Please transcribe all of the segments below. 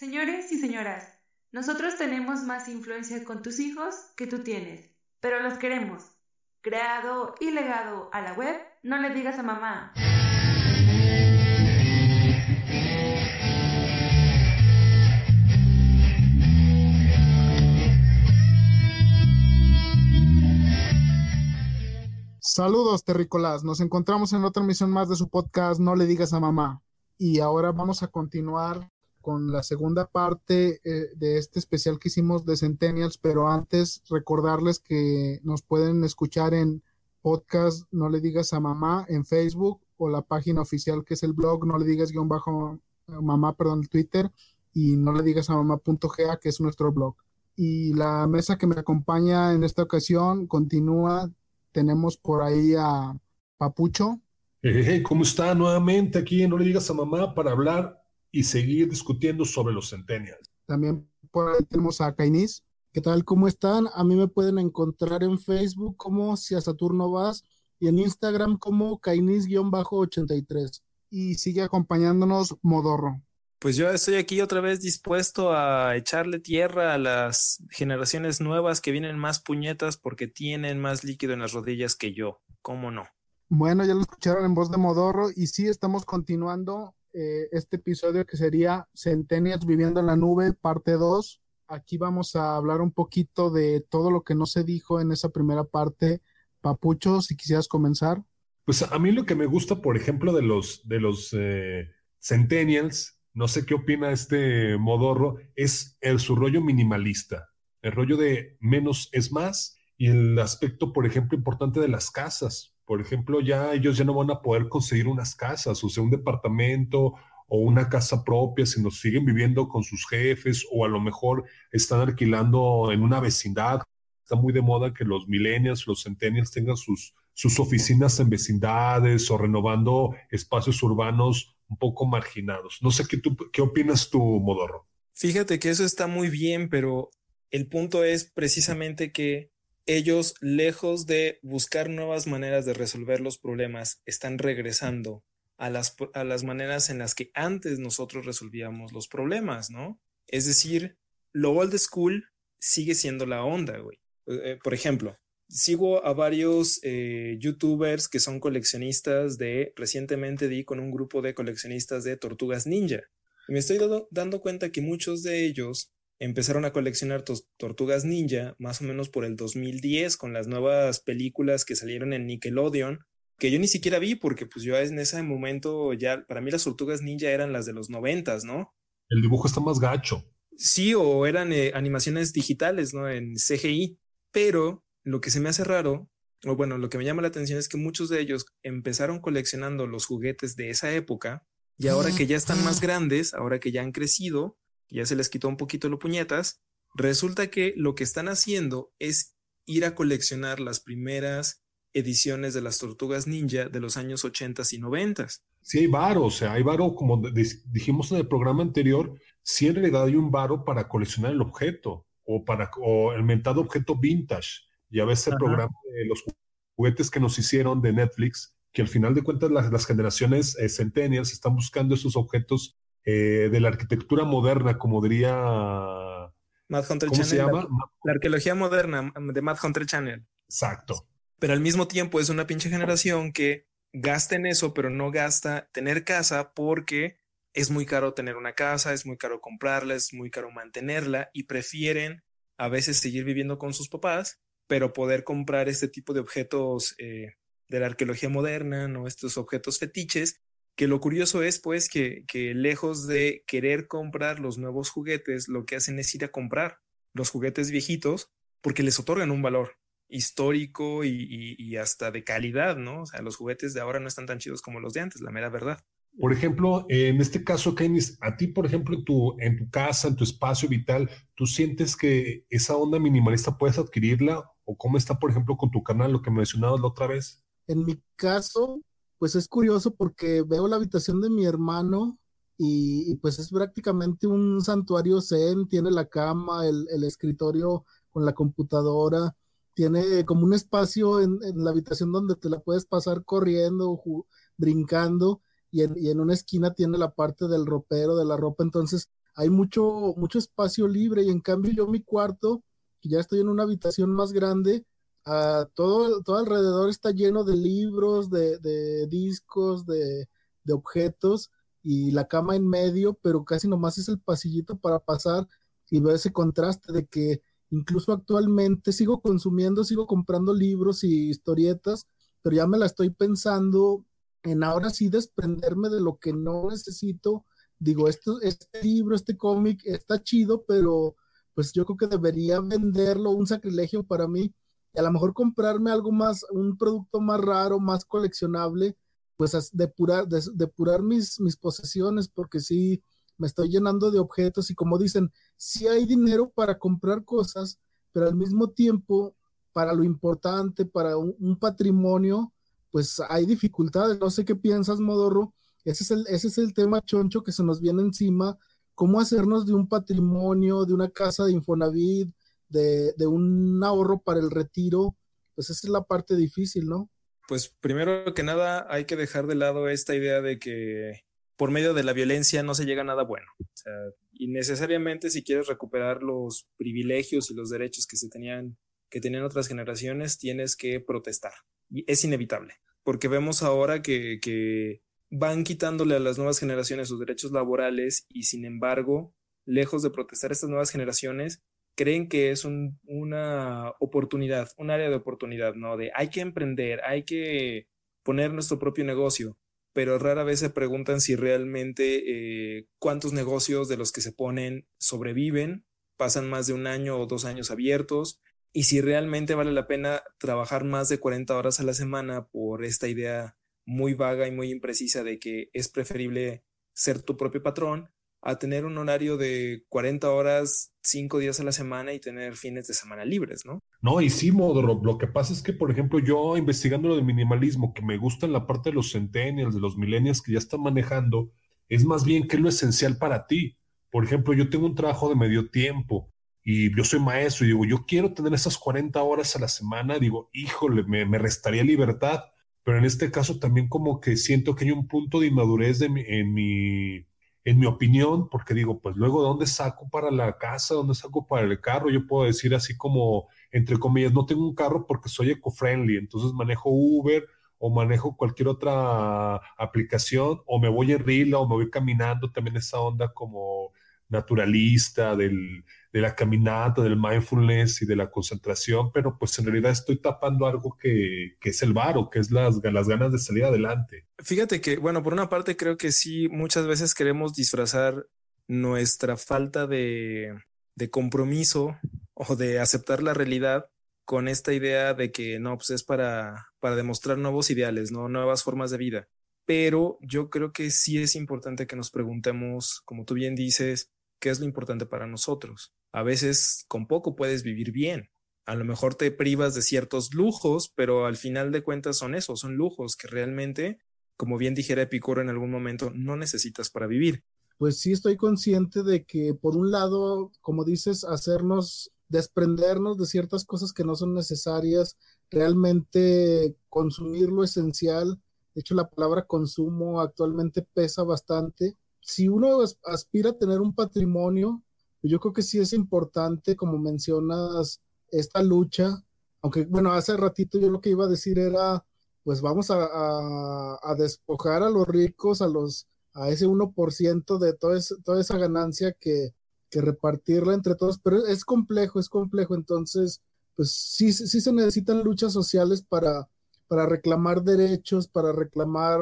Señores y señoras, nosotros tenemos más influencia con tus hijos que tú tienes, pero los queremos. Creado y legado a la web, no le digas a mamá. Saludos, terrícolas. Nos encontramos en otra emisión más de su podcast No le digas a mamá. Y ahora vamos a continuar con la segunda parte eh, de este especial que hicimos de Centennials, pero antes recordarles que nos pueden escuchar en podcast No le digas a mamá en Facebook o la página oficial que es el blog No le digas guion bajo mamá, perdón, Twitter y no le digas a mamá.ga que es nuestro blog. Y la mesa que me acompaña en esta ocasión continúa. Tenemos por ahí a Papucho. Hey, ¿Cómo está nuevamente aquí? No le digas a mamá para hablar y seguir discutiendo sobre los centennials. También por ahí tenemos a Kainis. ¿Qué tal? ¿Cómo están? A mí me pueden encontrar en Facebook como Si a Saturno Vas y en Instagram como Kainis-83. Y sigue acompañándonos Modorro. Pues yo estoy aquí otra vez dispuesto a echarle tierra a las generaciones nuevas que vienen más puñetas porque tienen más líquido en las rodillas que yo. ¿Cómo no? Bueno, ya lo escucharon en voz de Modorro y sí estamos continuando eh, este episodio que sería Centenias viviendo en la nube, parte 2. Aquí vamos a hablar un poquito de todo lo que no se dijo en esa primera parte. Papucho, si quisieras comenzar. Pues a mí lo que me gusta, por ejemplo, de los, de los eh, Centennials, no sé qué opina este modorro, es el, su rollo minimalista, el rollo de menos es más y el aspecto, por ejemplo, importante de las casas por ejemplo, ya ellos ya no van a poder conseguir unas casas, o sea, un departamento o una casa propia, sino siguen viviendo con sus jefes o a lo mejor están alquilando en una vecindad. Está muy de moda que los millennials, los centennials tengan sus, sus oficinas en vecindades o renovando espacios urbanos un poco marginados. No sé qué, tú, qué opinas tú, Modorro. Fíjate que eso está muy bien, pero el punto es precisamente que ellos, lejos de buscar nuevas maneras de resolver los problemas, están regresando a las, a las maneras en las que antes nosotros resolvíamos los problemas, ¿no? Es decir, lo old school sigue siendo la onda, güey. Eh, eh, por ejemplo, sigo a varios eh, youtubers que son coleccionistas de, recientemente di con un grupo de coleccionistas de tortugas ninja. Y me estoy dando cuenta que muchos de ellos empezaron a coleccionar tortugas ninja más o menos por el 2010 con las nuevas películas que salieron en Nickelodeon, que yo ni siquiera vi porque pues yo en ese momento ya, para mí las tortugas ninja eran las de los noventas, ¿no? El dibujo está más gacho. Sí, o eran eh, animaciones digitales, ¿no? En CGI, pero lo que se me hace raro, o bueno, lo que me llama la atención es que muchos de ellos empezaron coleccionando los juguetes de esa época y ahora que ya están más grandes, ahora que ya han crecido, ya se les quitó un poquito lo puñetas, resulta que lo que están haciendo es ir a coleccionar las primeras ediciones de las tortugas ninja de los años 80 y 90. Sí, hay varo, o sea, hay varo, como dijimos en el programa anterior, si en realidad hay un varo para coleccionar el objeto o para el mentado objeto vintage. Ya ves el programa de los juguetes que nos hicieron de Netflix, que al final de cuentas las, generaciones eh, centenias están buscando esos objetos eh, de la arquitectura moderna, como diría... Hunter ¿Cómo se llama? La, arqueología moderna de Mad Hunter Channel. Exacto. Pero al mismo tiempo es una pinche generación que gasta en eso, pero no gasta tener casa porque es muy caro tener una casa, es muy caro comprarla, es muy caro mantenerla y prefieren a veces seguir viviendo con sus papás, pero poder comprar este tipo de objetos eh, de la arqueología moderna, ¿no? Estos objetos fetiches que lo curioso es pues que, lejos de querer comprar los nuevos juguetes, lo que hacen es ir a comprar los juguetes viejitos porque les otorgan un valor histórico y, hasta de calidad, ¿no? O sea, los juguetes de ahora no están tan chidos como los de antes, la mera verdad. Por ejemplo, en este caso, Kenis, a ti, por ejemplo, en tu, en tu casa, en tu espacio vital, ¿tú sientes que esa onda minimalista puedes adquirirla? ¿O cómo está, por ejemplo, con tu canal, lo que mencionabas la otra vez? En mi caso, pues es curioso porque veo la habitación de mi hermano y, pues es prácticamente un santuario zen, tiene la cama, el, escritorio con la computadora, tiene como un espacio en, la habitación donde te la puedes pasar corriendo, brincando y en, una esquina tiene la parte del ropero, de la ropa, entonces hay mucho, mucho espacio libre y en cambio yo mi cuarto, ya estoy en una habitación más grande, uh, todo, todo alrededor está lleno de libros, de, de discos, de, de objetos y la cama en medio, pero casi nomás es el pasillito para pasar y ver ese contraste de que incluso actualmente sigo consumiendo, sigo comprando libros y historietas, pero ya me la estoy pensando en ahora sí desprenderme de lo que no necesito. Digo, esto, este libro, este cómic está chido, pero pues yo creo que debería venderlo, un sacrilegio para mí, y a lo mejor comprarme algo más, un producto más raro, más coleccionable, pues depurar, depurar mis, mis posesiones, porque sí, me estoy llenando de objetos y como dicen, sí hay dinero para comprar cosas, pero al mismo tiempo, para lo importante, para un, patrimonio, pues hay dificultades. No sé qué piensas, Modorro. Ese es, el, ese es el tema choncho que se nos viene encima. ¿Cómo hacernos de un patrimonio, de una casa de Infonavit, de, un ahorro para el retiro? Pues esa es la parte difícil, ¿no? Pues primero que nada hay que dejar de lado esta idea de que por medio de la violencia no se llega a nada bueno. O sea, y necesariamente si quieres recuperar los privilegios y los derechos que se tenían, que tenían otras generaciones, tienes que protestar. Y es inevitable, porque vemos ahora que, que van quitándole a las nuevas generaciones sus derechos laborales y sin embargo, lejos de protestar estas nuevas generaciones, creen que es una oportunidad, un área de oportunidad, ¿no? De hay que emprender, hay que poner nuestro propio negocio, pero rara vez se preguntan si realmente eh, cuántos negocios de los que se ponen sobreviven, pasan más de un año o dos años abiertos, y si realmente vale la pena trabajar más de 40 horas a la semana por esta idea muy vaga y muy imprecisa de que es preferible ser tu propio patrón a tener un horario de 40 horas, 5 días a la semana y tener fines de semana libres, ¿no? No, y sí, Modro, lo que pasa es que, por ejemplo, yo investigando lo del minimalismo, que me gusta en la parte de los centennials, de los millennials que ya están manejando, es más bien qué es lo esencial para ti. Por ejemplo, yo tengo un trabajo de medio tiempo y yo soy maestro y digo, yo quiero tener esas 40 horas a la semana, digo, híjole, me, me restaría libertad, pero en este caso también como que siento que hay un punto de inmadurez de en mi en mi opinión, porque digo, pues luego, ¿dónde saco para la casa? ¿Dónde saco para el carro? Yo puedo decir así como, entre comillas, no tengo un carro porque soy eco-friendly, entonces manejo Uber o manejo cualquier otra aplicación, o me voy en Rila o me voy caminando, también esa onda como naturalista del, de la caminata, del mindfulness y de la concentración, pero pues en realidad estoy tapando algo que, que es el varo, que es las, las ganas de salir adelante. Fíjate que, bueno, por una parte creo que sí, muchas veces queremos disfrazar nuestra falta de, de compromiso o de aceptar la realidad con esta idea de que no, pues es para, para demostrar nuevos ideales, ¿no? nuevas formas de vida. Pero yo creo que sí es importante que nos preguntemos, como tú bien dices, qué es lo importante para nosotros. A veces con poco puedes vivir bien. A lo mejor te privas de ciertos lujos, pero al final de cuentas son esos, son lujos que realmente, como bien dijera Epicuro en algún momento, no necesitas para vivir. Pues sí estoy consciente de que por un lado, como dices, hacernos desprendernos de ciertas cosas que no son necesarias, realmente consumir lo esencial. De hecho, la palabra consumo actualmente pesa bastante si uno aspira a tener un patrimonio, yo creo que sí es importante, como mencionas, esta lucha, aunque bueno, hace ratito yo lo que iba a decir era, pues vamos a, despojar a los ricos, a los a ese 1% de toda, toda esa ganancia que, que repartirla entre todos, pero es complejo, es complejo, entonces, pues sí, sí se necesitan luchas sociales para, para reclamar derechos, para reclamar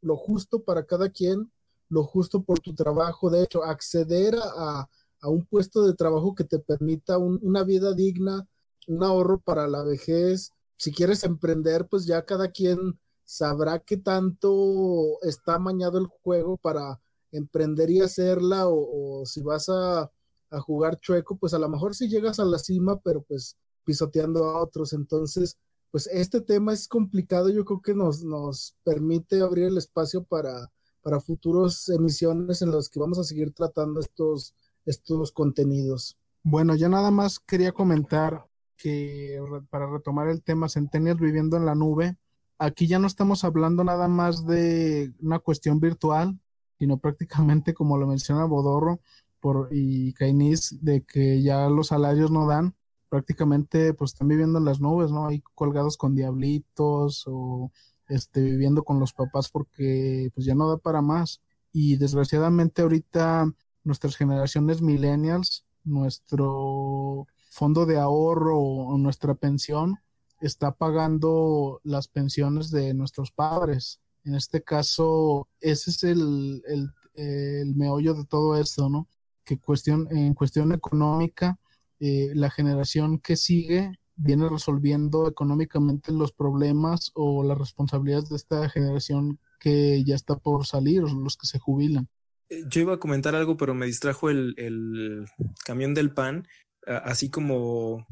lo justo para cada quien lo justo por tu trabajo, de hecho, acceder a, un puesto de trabajo que te permita una vida digna, un ahorro para la vejez. Si quieres emprender, pues ya cada quien sabrá qué tanto está mañado el juego para emprender y hacerla, o, si vas a, a, jugar chueco, pues a lo mejor si llegas a la cima, pero pues pisoteando a otros. Entonces, pues este tema es complicado, yo creo que nos, nos permite abrir el espacio para para futuras emisiones en las que vamos a seguir tratando estos, estos contenidos. Bueno, ya nada más quería comentar que para retomar el tema Centennial viviendo en la nube, aquí ya no estamos hablando nada más de una cuestión virtual, sino prácticamente como lo menciona Bodorro por, y Cainis, de que ya los salarios no dan, prácticamente pues están viviendo en las nubes, ¿no? Ahí colgados con diablitos o este, viviendo con los papás porque pues ya no da para más. Y desgraciadamente ahorita nuestras generaciones millennials, nuestro fondo de ahorro o nuestra pensión está pagando las pensiones de nuestros padres. En este caso, ese es el, el, meollo de todo esto, ¿no? Que cuestión, en cuestión económica, eh, la generación que sigue viene resolviendo económicamente los problemas o las responsabilidades de esta generación que ya está por salir, los que se jubilan. Eh, yo iba a comentar algo, pero me distrajo el, el camión del pan, así como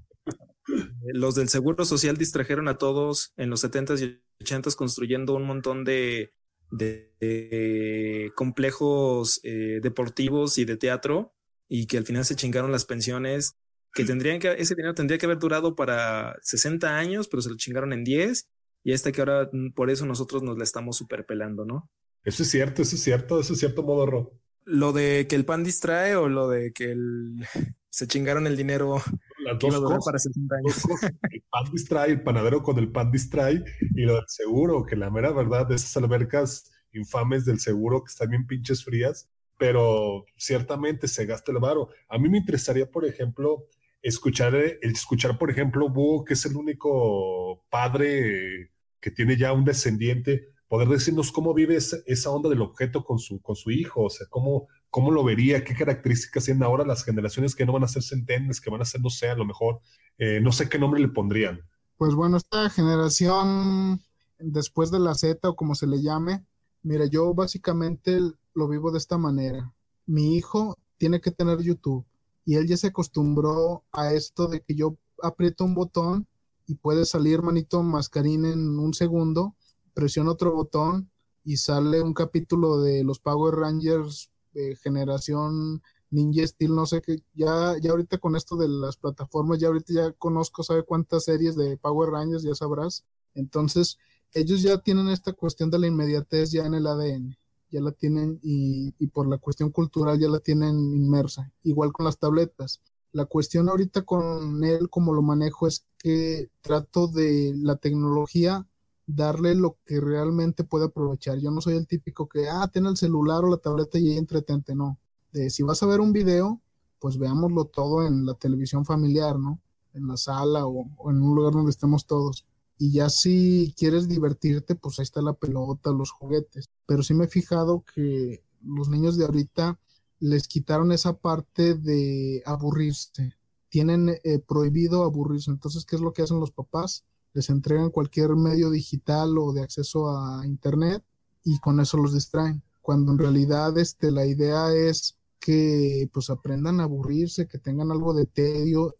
los del Seguro Social distrajeron a todos en los 70s y 80s construyendo un montón de, de, complejos eh, deportivos y de teatro y que al final se chingaron las pensiones que tendrían que, ese dinero tendría que haber durado para 60 años, pero se lo chingaron en 10 y esta que ahora mm, por eso nosotros nos la estamos superpelando, ¿no? Eso es cierto, eso es cierto, eso es cierto, Modorro. Lo de que el pan distrae o lo de que el, se chingaron el dinero las dos cosas, para 70 años. El pan distrae, el panadero con el pan distrae y lo del seguro, que la mera verdad de esas albercas infames del seguro que están bien pinches frías, pero ciertamente se gasta el varo. A mí me interesaría, por ejemplo, escuchar, el escuchar, por ejemplo, Búho, que es el único padre que tiene ya un descendiente, poder decirnos cómo vive esa, esa onda del objeto con su, con su hijo, o sea, cómo, cómo lo vería, qué características tienen ahora las generaciones que no van a ser centenes, que van a ser, no sé, a lo mejor, eh, no sé qué nombre le pondrían. Pues bueno, esta generación después de la Z o como se le llame, mira, yo básicamente lo vivo de esta manera. Mi hijo tiene que tener YouTube y él ya se acostumbró a esto de que yo aprieto un botón y puede salir manito mascarín en un segundo, presiona otro botón y sale un capítulo de los Power Rangers de generación Ninja Steel, no sé qué, ya, ya ahorita con esto de las plataformas, ya ahorita ya conozco, sabe cuántas series de Power Rangers, ya sabrás. Entonces, ellos ya tienen esta cuestión de la inmediatez ya en el ADN ya la tienen y, por la cuestión cultural ya la tienen inmersa, igual con las tabletas. La cuestión ahorita con él, como lo manejo, es que trato de la tecnología darle lo que realmente puede aprovechar. Yo no soy el típico que, ah, ten el celular o la tableta y entretente, no. De, si vas a ver un video, pues veámoslo todo en la televisión familiar, ¿no? En la sala o, o en un lugar donde estemos todos y ya si quieres divertirte, pues ahí está la pelota, los juguetes. Pero sí me he fijado que los niños de ahorita les quitaron esa parte de aburrirse. Tienen eh, prohibido aburrirse. Entonces, ¿qué es lo que hacen los papás? Les entregan cualquier medio digital o de acceso a internet y con eso los distraen. Cuando en realidad este, la idea es que pues aprendan a aburrirse, que tengan algo de tedio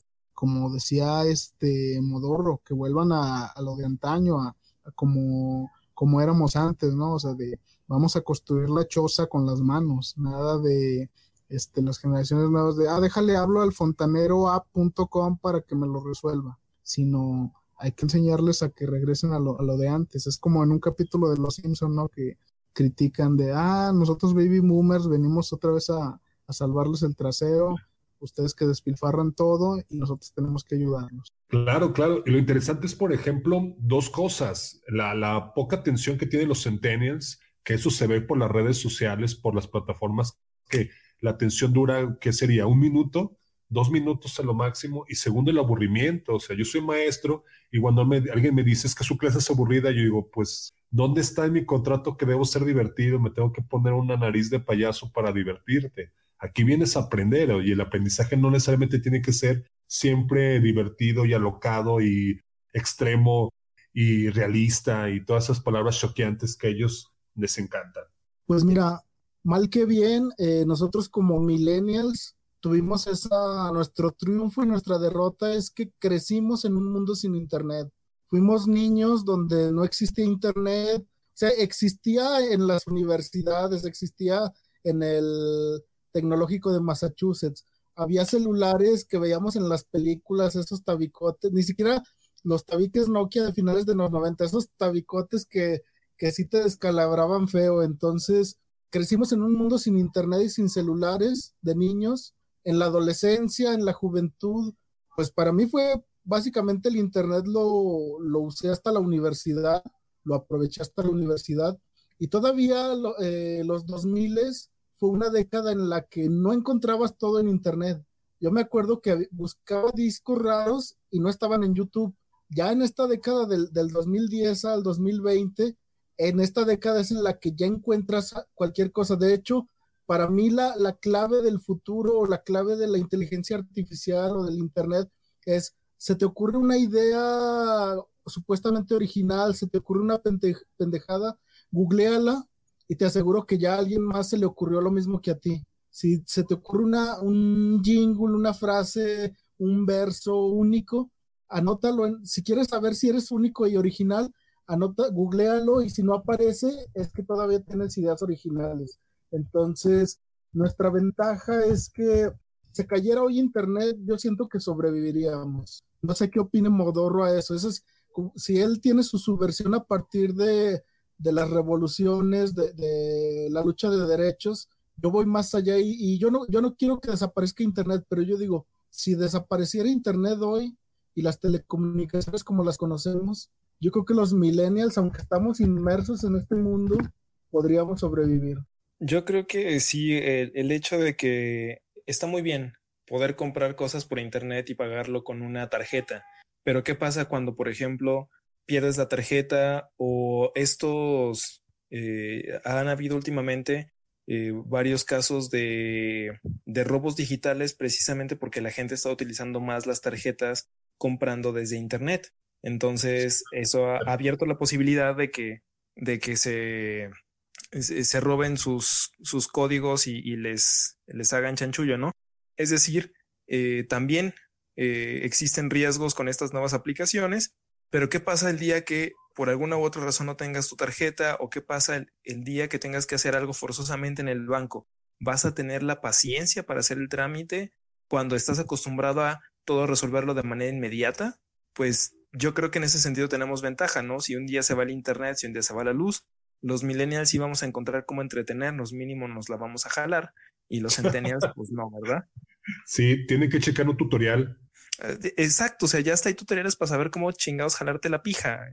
como decía este Modorro, que vuelvan a, lo de antaño, a, como, como éramos antes, ¿no? O sea, de vamos a construir la choza con las manos, nada de este, las generaciones nuevas de, ah, déjale, hablo al fontaneroapp.com para que me lo resuelva, sino hay que enseñarles a que regresen a lo, a lo de antes. Es como en un capítulo de Los Simpson, ¿no? Que critican de, ah, nosotros baby boomers venimos otra vez a, a salvarles el trasero ustedes que despilfarran todo y nosotros tenemos que ayudarnos. Claro, claro. Y lo interesante es, por ejemplo, dos cosas. La, poca atención que tienen los centennials, que eso se ve por las redes sociales, por las plataformas, que la atención dura, ¿qué sería? ¿Un minuto? dos minutos a lo máximo y segundo el aburrimiento, o sea, yo soy maestro y cuando alguien me dice es que su clase es aburrida, yo digo, pues, ¿dónde está en mi contrato que debo ser divertido? Me tengo que poner una nariz de payaso para divertirte. Aquí vienes a aprender y el aprendizaje no necesariamente tiene que ser siempre divertido y alocado y extremo y realista y todas esas palabras choqueantes que a ellos les encantan. Pues mira, mal que bien, eh, nosotros como millennials tuvimos esa, nuestro triunfo y nuestra derrota es que crecimos en un mundo sin internet. Fuimos niños donde no existía internet, o sea, existía en las universidades, existía en el tecnológico de Massachusetts. Había celulares que veíamos en las películas, esos tabicotes, ni siquiera los tabiques Nokia de finales de los 90, esos tabicotes que, que sí te descalabraban feo. Entonces, crecimos en un mundo sin internet y sin celulares de niños, en la adolescencia, en la juventud, pues para mí fue básicamente el internet lo, lo usé hasta la universidad, lo aproveché hasta la universidad y todavía eh, los 2000 fue una década en la que no encontrabas todo en internet. Yo me acuerdo que buscaba discos raros y no estaban en YouTube. Ya en esta década del, del 2010 al 2020, en esta década es en la que ya encuentras cualquier cosa. De hecho, para mí la, la clave del futuro o la clave de la inteligencia artificial o del Internet es, se te ocurre una idea supuestamente original, se te ocurre una pendejada, googleala y te aseguro que ya a alguien más se le ocurrió lo mismo que a ti. Si se te ocurre una, un jingle, una frase, un verso único, anótalo. En, si quieres saber si eres único y original, anota, googlealo y si no aparece, es que todavía tienes ideas originales. Entonces, nuestra ventaja es que se cayera hoy Internet, yo siento que sobreviviríamos. No sé qué opine Modorro a eso. eso es, si él tiene su subversión a partir de, de las revoluciones, de, la lucha de derechos, yo voy más allá y, yo, no, yo no quiero que desaparezca Internet, pero yo digo, si desapareciera Internet hoy y las telecomunicaciones como las conocemos, yo creo que los millennials, aunque estamos inmersos en este mundo, podríamos sobrevivir. Yo creo que sí, el, hecho de que está muy bien poder comprar cosas por internet y pagarlo con una tarjeta, pero ¿qué pasa cuando, por ejemplo, pierdes la tarjeta o estos, eh, han habido últimamente eh, varios casos de, de robos digitales precisamente porque la gente está utilizando más las tarjetas comprando desde internet. Entonces, eso ha abierto la posibilidad de que, de que se, se roben sus, sus códigos y, y, les, les hagan chanchullo, ¿no? Es decir, eh, también eh, existen riesgos con estas nuevas aplicaciones, pero ¿qué pasa el día que por alguna u otra razón no tengas tu tarjeta o qué pasa el, día que tengas que hacer algo forzosamente en el banco? ¿Vas a tener la paciencia para hacer el trámite cuando estás acostumbrado a todo resolverlo de manera inmediata? Pues yo creo que en ese sentido tenemos ventaja, ¿no? Si un día se va el internet, si un día se va la luz, los millennials sí vamos a encontrar cómo entretenernos, mínimo nos la vamos a jalar, y los centennials, pues no, ¿verdad? Sí, tienen que checar un tutorial. Exacto, o sea, ya hasta hay tutoriales para saber cómo chingados jalarte la pija.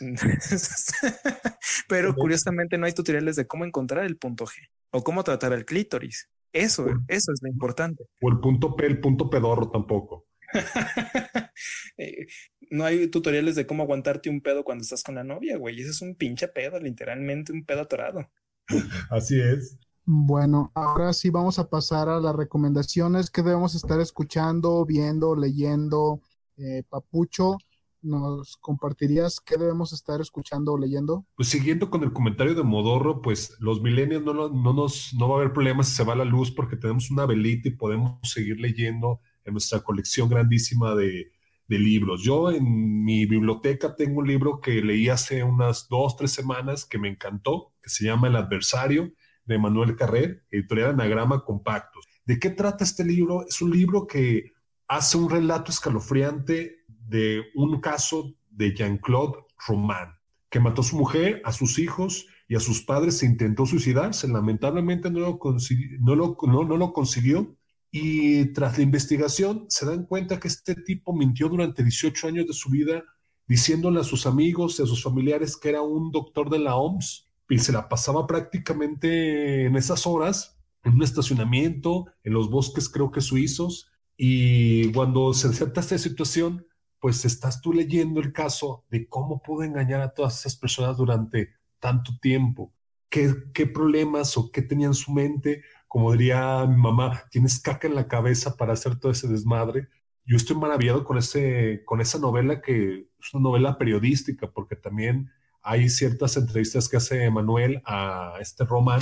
Pero curiosamente no hay tutoriales de cómo encontrar el punto G o cómo tratar el clítoris. Eso, eso es lo importante. O el punto P, el punto pedorro tampoco. Eh, no hay tutoriales de cómo aguantarte un pedo cuando estás con la novia, güey. Ese es un pinche pedo, literalmente un pedo atorado. Así es. Bueno, ahora sí vamos a pasar a las recomendaciones que debemos estar escuchando, viendo, leyendo. Eh, Papucho, ¿nos compartirías qué debemos estar escuchando o leyendo? Pues siguiendo con el comentario de Modorro, pues los milenios no, no, nos, no va a haber problemas si se va la luz porque tenemos una velita y podemos seguir leyendo en nuestra colección grandísima de, de libros. Yo en mi biblioteca tengo un libro que leí hace unas dos, tres semanas que me encantó, que se llama El adversario de Manuel Carrer, editorial Anagrama Compactos. ¿De qué trata este libro? Es un libro que hace un relato escalofriante de un caso de Jean-Claude Roman, que mató a su mujer, a sus hijos y a sus padres e intentó suicidarse. Lamentablemente no lo, no lo consiguió y tras la investigación se dan cuenta que este tipo mintió durante 18 años de su vida diciéndole a sus amigos y a sus familiares que era un doctor de la OMS y se la pasaba prácticamente en esas horas en un estacionamiento, en los bosques creo que suizos, y cuando se acepta esta situación, pues estás tú leyendo el caso de cómo pudo engañar a todas esas personas durante tanto tiempo, qué, qué problemas o qué tenía en su mente, como diría mi mamá, tienes caca en la cabeza para hacer todo ese desmadre. Yo estoy maravillado con, ese, con esa novela que es una novela periodística, porque también hay ciertas entrevistas que hace Manuel a este Román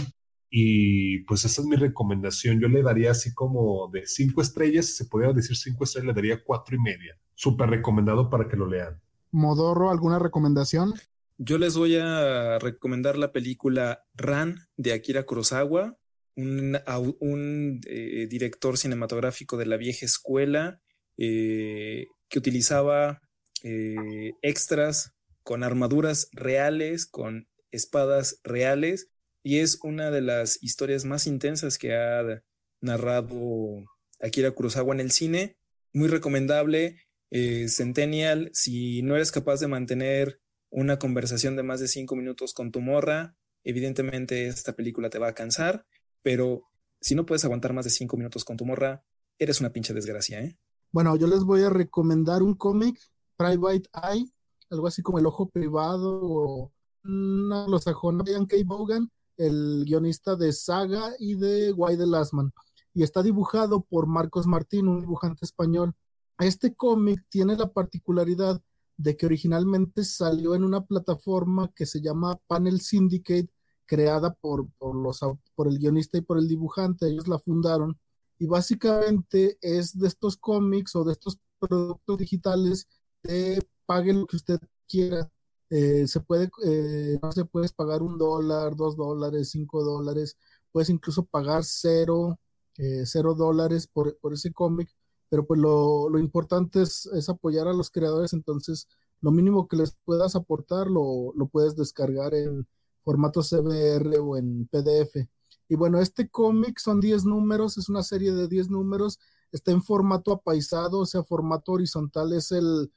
y pues esa es mi recomendación. Yo le daría así como de cinco estrellas, si se pudiera decir cinco estrellas, le daría cuatro y media. Súper recomendado para que lo lean. Modorro, ¿alguna recomendación? Yo les voy a recomendar la película Ran de Akira Kurosawa, un, un eh, director cinematográfico de la vieja escuela eh, que utilizaba eh, extras con armaduras reales, con espadas reales y es una de las historias más intensas que ha narrado Akira Kurosawa en el cine. Muy recomendable. Eh, Centennial, si no eres capaz de mantener una conversación de más de cinco minutos con tu morra, evidentemente esta película te va a cansar, pero si no puedes aguantar más de cinco minutos con tu morra, eres una pinche desgracia, ¿eh? Bueno, yo les voy a recomendar un cómic, Private Eye, algo así como El Ojo Privado o una sajona Ian K. Bogan, el guionista de Saga y de Why the Last Man. Y está dibujado por Marcos Martín, un dibujante español. Este cómic tiene la particularidad de que originalmente salió en una plataforma que se llama Panel Syndicate, creada por, por, los, por el guionista y por el dibujante, ellos la fundaron, y básicamente es de estos cómics o de estos productos digitales de pague lo que usted quiera. Eh, se puede, eh, no se puedes pagar un dólar, dos dólares, cinco dólares, puedes incluso pagar cero, eh, cero dólares por, por ese cómic pero pues lo, importante es, apoyar a los creadores, entonces lo mínimo que les puedas aportar lo, puedes descargar en formato CBR o en PDF. Y bueno, este cómic son 10 números, es una serie de 10 números, está en formato apaisado, o sea, formato horizontal es el,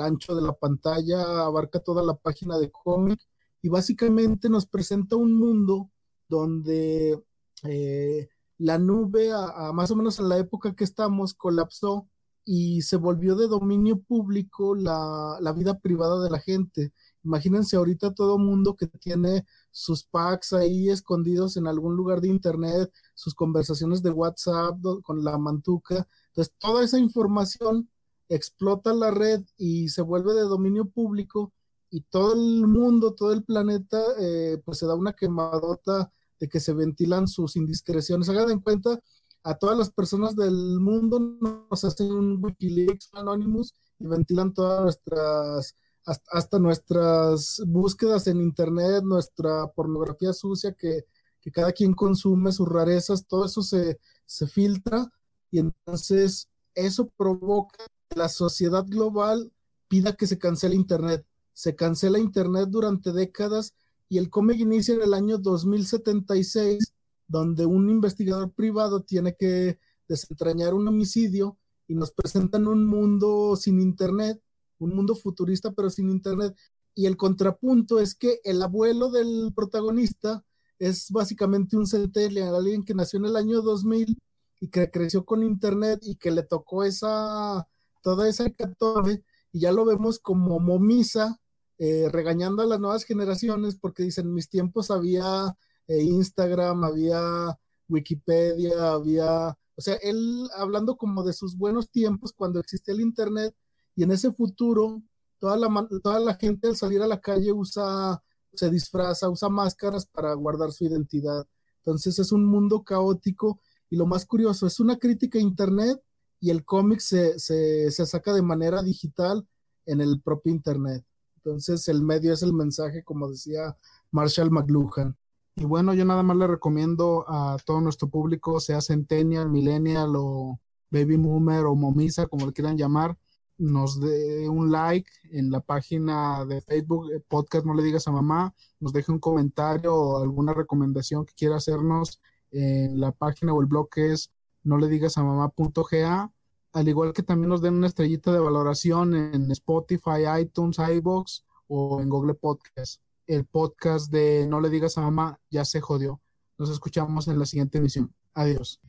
ancho de la pantalla, abarca toda la página de cómic y básicamente nos presenta un mundo donde eh, la nube, a, más o menos en la época que estamos, colapsó y se volvió de dominio público la, vida privada de la gente. Imagínense ahorita todo mundo que tiene sus packs ahí escondidos en algún lugar de internet, sus conversaciones de WhatsApp con la mantuca. Entonces, toda esa información explota la red y se vuelve de dominio público y todo el mundo, todo el planeta, eh, pues se da una quemadota de que se ventilan sus indiscreciones. Hagan en cuenta a todas las personas del mundo, nos hacen un Wikileaks, Anonymous y ventilan todas nuestras, hasta, nuestras búsquedas en Internet, nuestra pornografía sucia que, cada quien consume, sus rarezas, todo eso se, se filtra y entonces eso provoca que la sociedad global pida que se cancele Internet. Se cancela Internet durante décadas y el cómic inicia en el año 2076, donde un investigador privado tiene que desentrañar un homicidio y nos presentan un mundo sin internet, un mundo futurista pero sin internet. Y el contrapunto es que el abuelo del protagonista es básicamente un centennial, alguien que nació en el año 2000 y que creció con internet y que le tocó esa toda esa hecatombe y ya lo vemos como momisa eh, regañando a las nuevas generaciones porque dicen, en mis tiempos había eh, Instagram, había Wikipedia, había, o sea, él hablando como de sus buenos tiempos cuando existía el Internet y en ese futuro toda la, toda la gente al salir a la calle usa, se disfraza, usa máscaras para guardar su identidad. Entonces es un mundo caótico y lo más curioso, es una crítica a Internet y el cómic se, se, se saca de manera digital en el propio Internet. Entonces el medio es el mensaje, como decía Marshall McLuhan. Y bueno, yo nada más le recomiendo a todo nuestro público, sea Centennial, Millennial o Baby Boomer o Momisa, como le quieran llamar, nos dé un like en la página de Facebook, eh, podcast No le digas a mamá, nos deje un comentario o alguna recomendación que quiera hacernos en la página o el blog que es no le digas a mamá.ga al igual que también nos den una estrellita de valoración en Spotify, iTunes, iBox o en Google Podcast. El podcast de No le digas a mamá ya se jodió. Nos escuchamos en la siguiente emisión. Adiós.